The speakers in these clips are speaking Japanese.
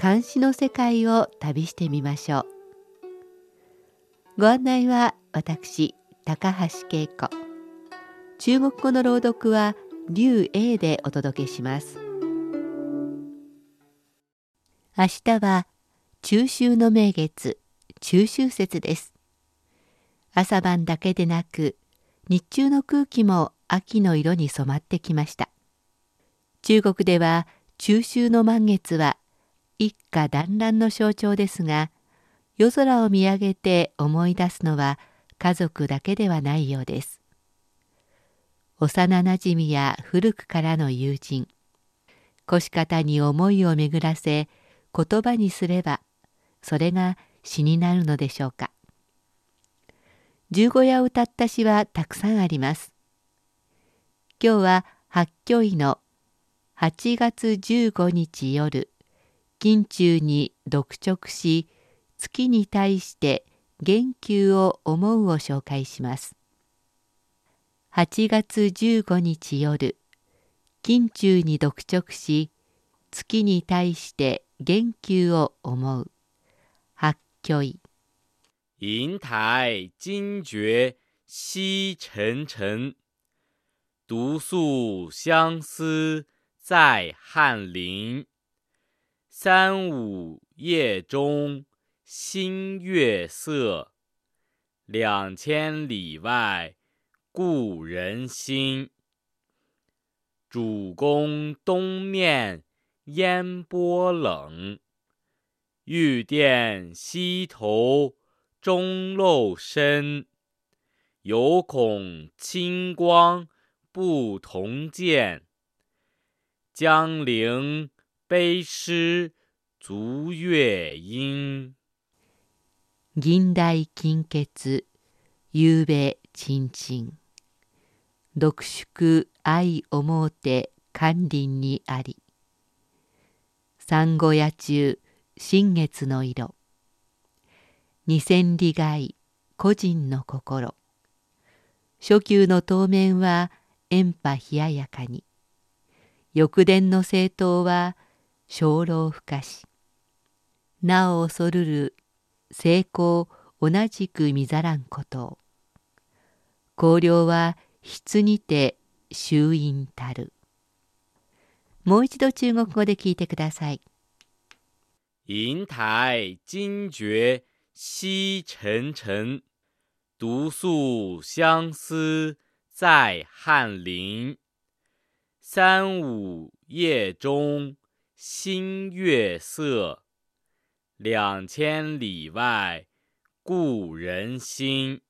監視の世界を旅してみましょう。ご案内は私高橋恵子。中国語の朗読は劉英でお届けします。明日は中秋の名月中秋節です。朝晩だけでなく日中の空気も秋の色に染まってきました。中国では中秋の満月は一家団らんの象徴ですが夜空を見上げて思い出すのは家族だけではないようです。幼なじみや古くからの友人腰方に思いを巡らせ言葉にすればそれが詩になるのでしょうか。十五夜を歌った詩はたくさんあります。今日は八虚医の8月15日夜。近中に読直し月に対して言及を思うを紹介します。8月15日夜近中に読直し月に対して言及を思う。八虚意。银台惊觉西沉沉，独宿相思在翰林。三五夜中新月色，两千里外故人心。主公东面烟波冷，玉殿西头钟漏深。犹恐清光不同见，江陵悲诗足月阴。銀代金欠夕べちんちん。読宿愛思うて関林にあり。産後夜中新月の色。二千里外個人の心。初級の当面は遠波冷ややかに。翌伝の政党は精霊不可しなお恐るる成功同じく見ざらんこと公領は筆にて衆院たる。もう一度中国語で聞いてください银台惊觉西沉沉。独宿相思在翰林，三五夜中新月色，两千里外故人心。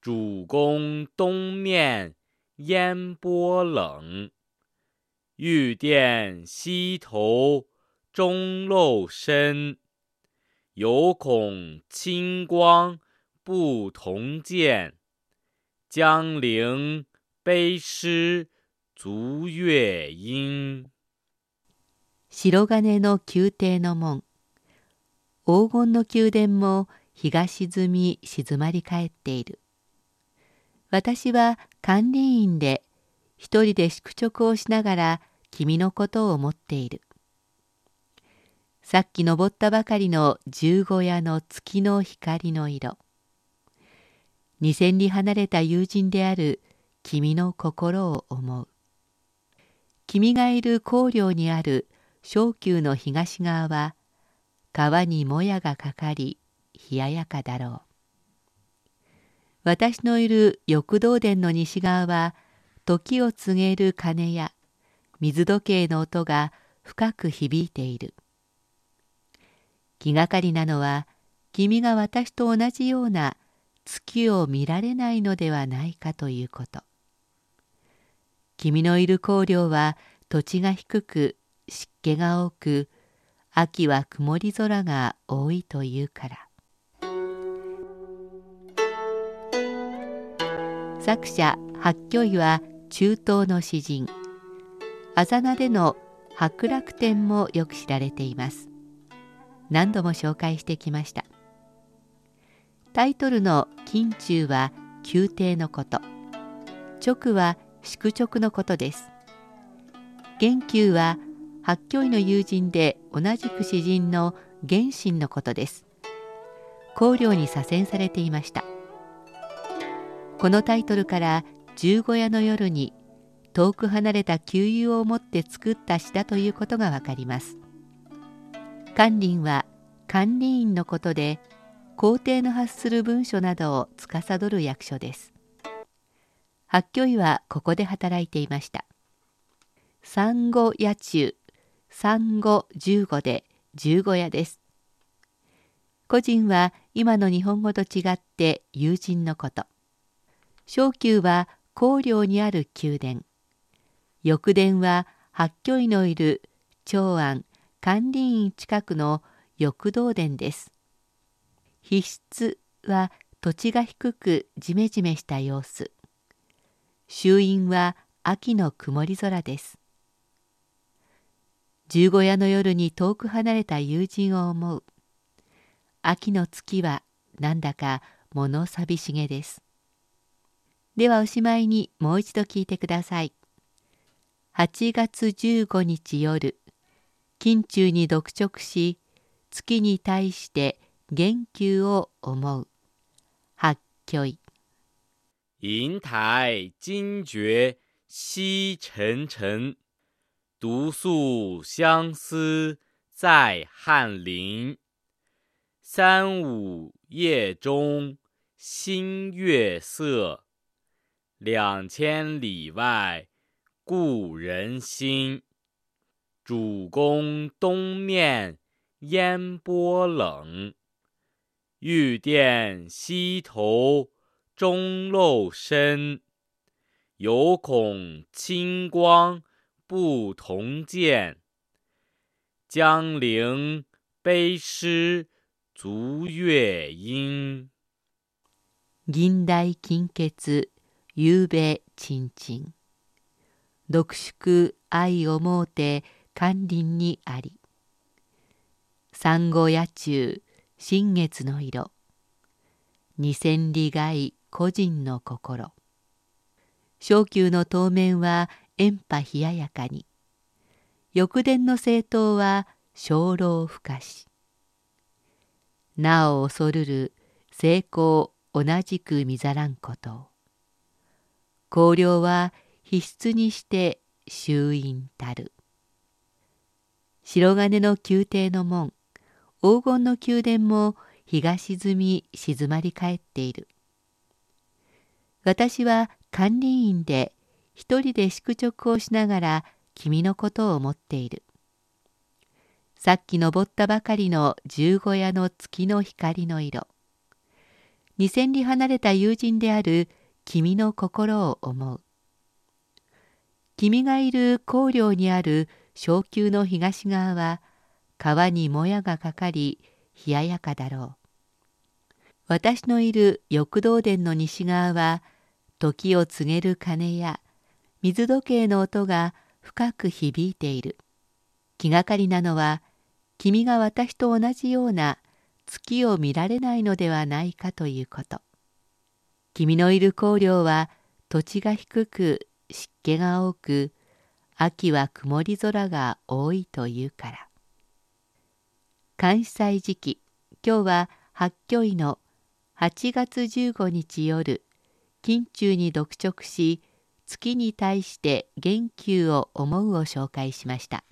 主公东面烟波冷，玉殿西头钟漏深，犹恐清光。不同见，江陵悲诗足月陰。白金の宮廷の門。黄金の宮殿も日が沈み静まり返っている。私は管理員で一人で宿直をしながら君のことを思っている。さっき登ったばかりの十五夜の月の光の色。二千里離れた友人である君の心を思う。君がいる高陵にある小宮の東側は川にもやがかかり冷ややかだろう。私のいる翼道殿の西側は時を告げる鐘や水時計の音が深く響いている。気がかりなのは君が私と同じような月を見られないのではないかということ君のいる荒涼は土地が低く湿気が多く秋は曇り空が多いというから。作者八居は中東の詩人。あざなでの伯楽天もよく知られています。何度も紹介してきました。タイトルの「金中」は宮廷のこと。直は宿直のことです。元久は八教医の友人で同じく詩人の元神のことです。光陵に左遷されていました。このタイトルから十五夜の夜に遠く離れた旧友を持って作った詩だということがわかります。管林は管理員のことで皇帝の発する文書などを司る役所です。八居医はここで働いていました。産後野中産後十五で十五夜です。個人は今の日本語と違って友人のこと。小宮は高陵にある宮殿。翼殿は八居医のいる長安管理院近くの翼道殿です。筆質は土地が低くジメジメした様子。衆院は秋の曇り空です。十五夜の夜に遠く離れた友人を思う。秋の月はなんだか物寂しげです。ではおしまいにもう一度聞いてください。8月15日夜近中に読直し月に対して言及を思う。八居银台金绝西沉沉，独宿相思在翰林。三五夜中新月色，两千里外故人心。主公东面烟波冷，玉殿西头。钟漏深，犹恐清光不同见。江陵悲诗足月阴。銀代金欠夕べちんちん。独宿愛をもうて甘霖にあり。産後野中新月の色。二千里外個人の心小宮の当面は遠波冷ややかに翼殿の政党は鐘楼ふかしなお恐るる成功同じく見ざらんこと。公領は必須にして衆院たる。白金の宮廷の門黄金の宮殿も日が沈み静まり返っている。私は管理員で一人で宿直をしながら君のことを思っている。さっき登ったばかりの十五夜の月の光の色。二千里離れた友人である君の心を思う。君がいる高陵にある小宮の東側は川にもやがかかり冷ややかだろう。私のいる翼道殿の西側は時を告げる鐘や水時計の音が深く響いている。気がかりなのは君が私と同じような月を見られないのではないかということ。君のいる光陵は土地が低く湿気が多く秋は曇り空が多いというから。監視祭時期今日は八居医の8月15日夜近中に読直し月に対して言及を思うを紹介しました。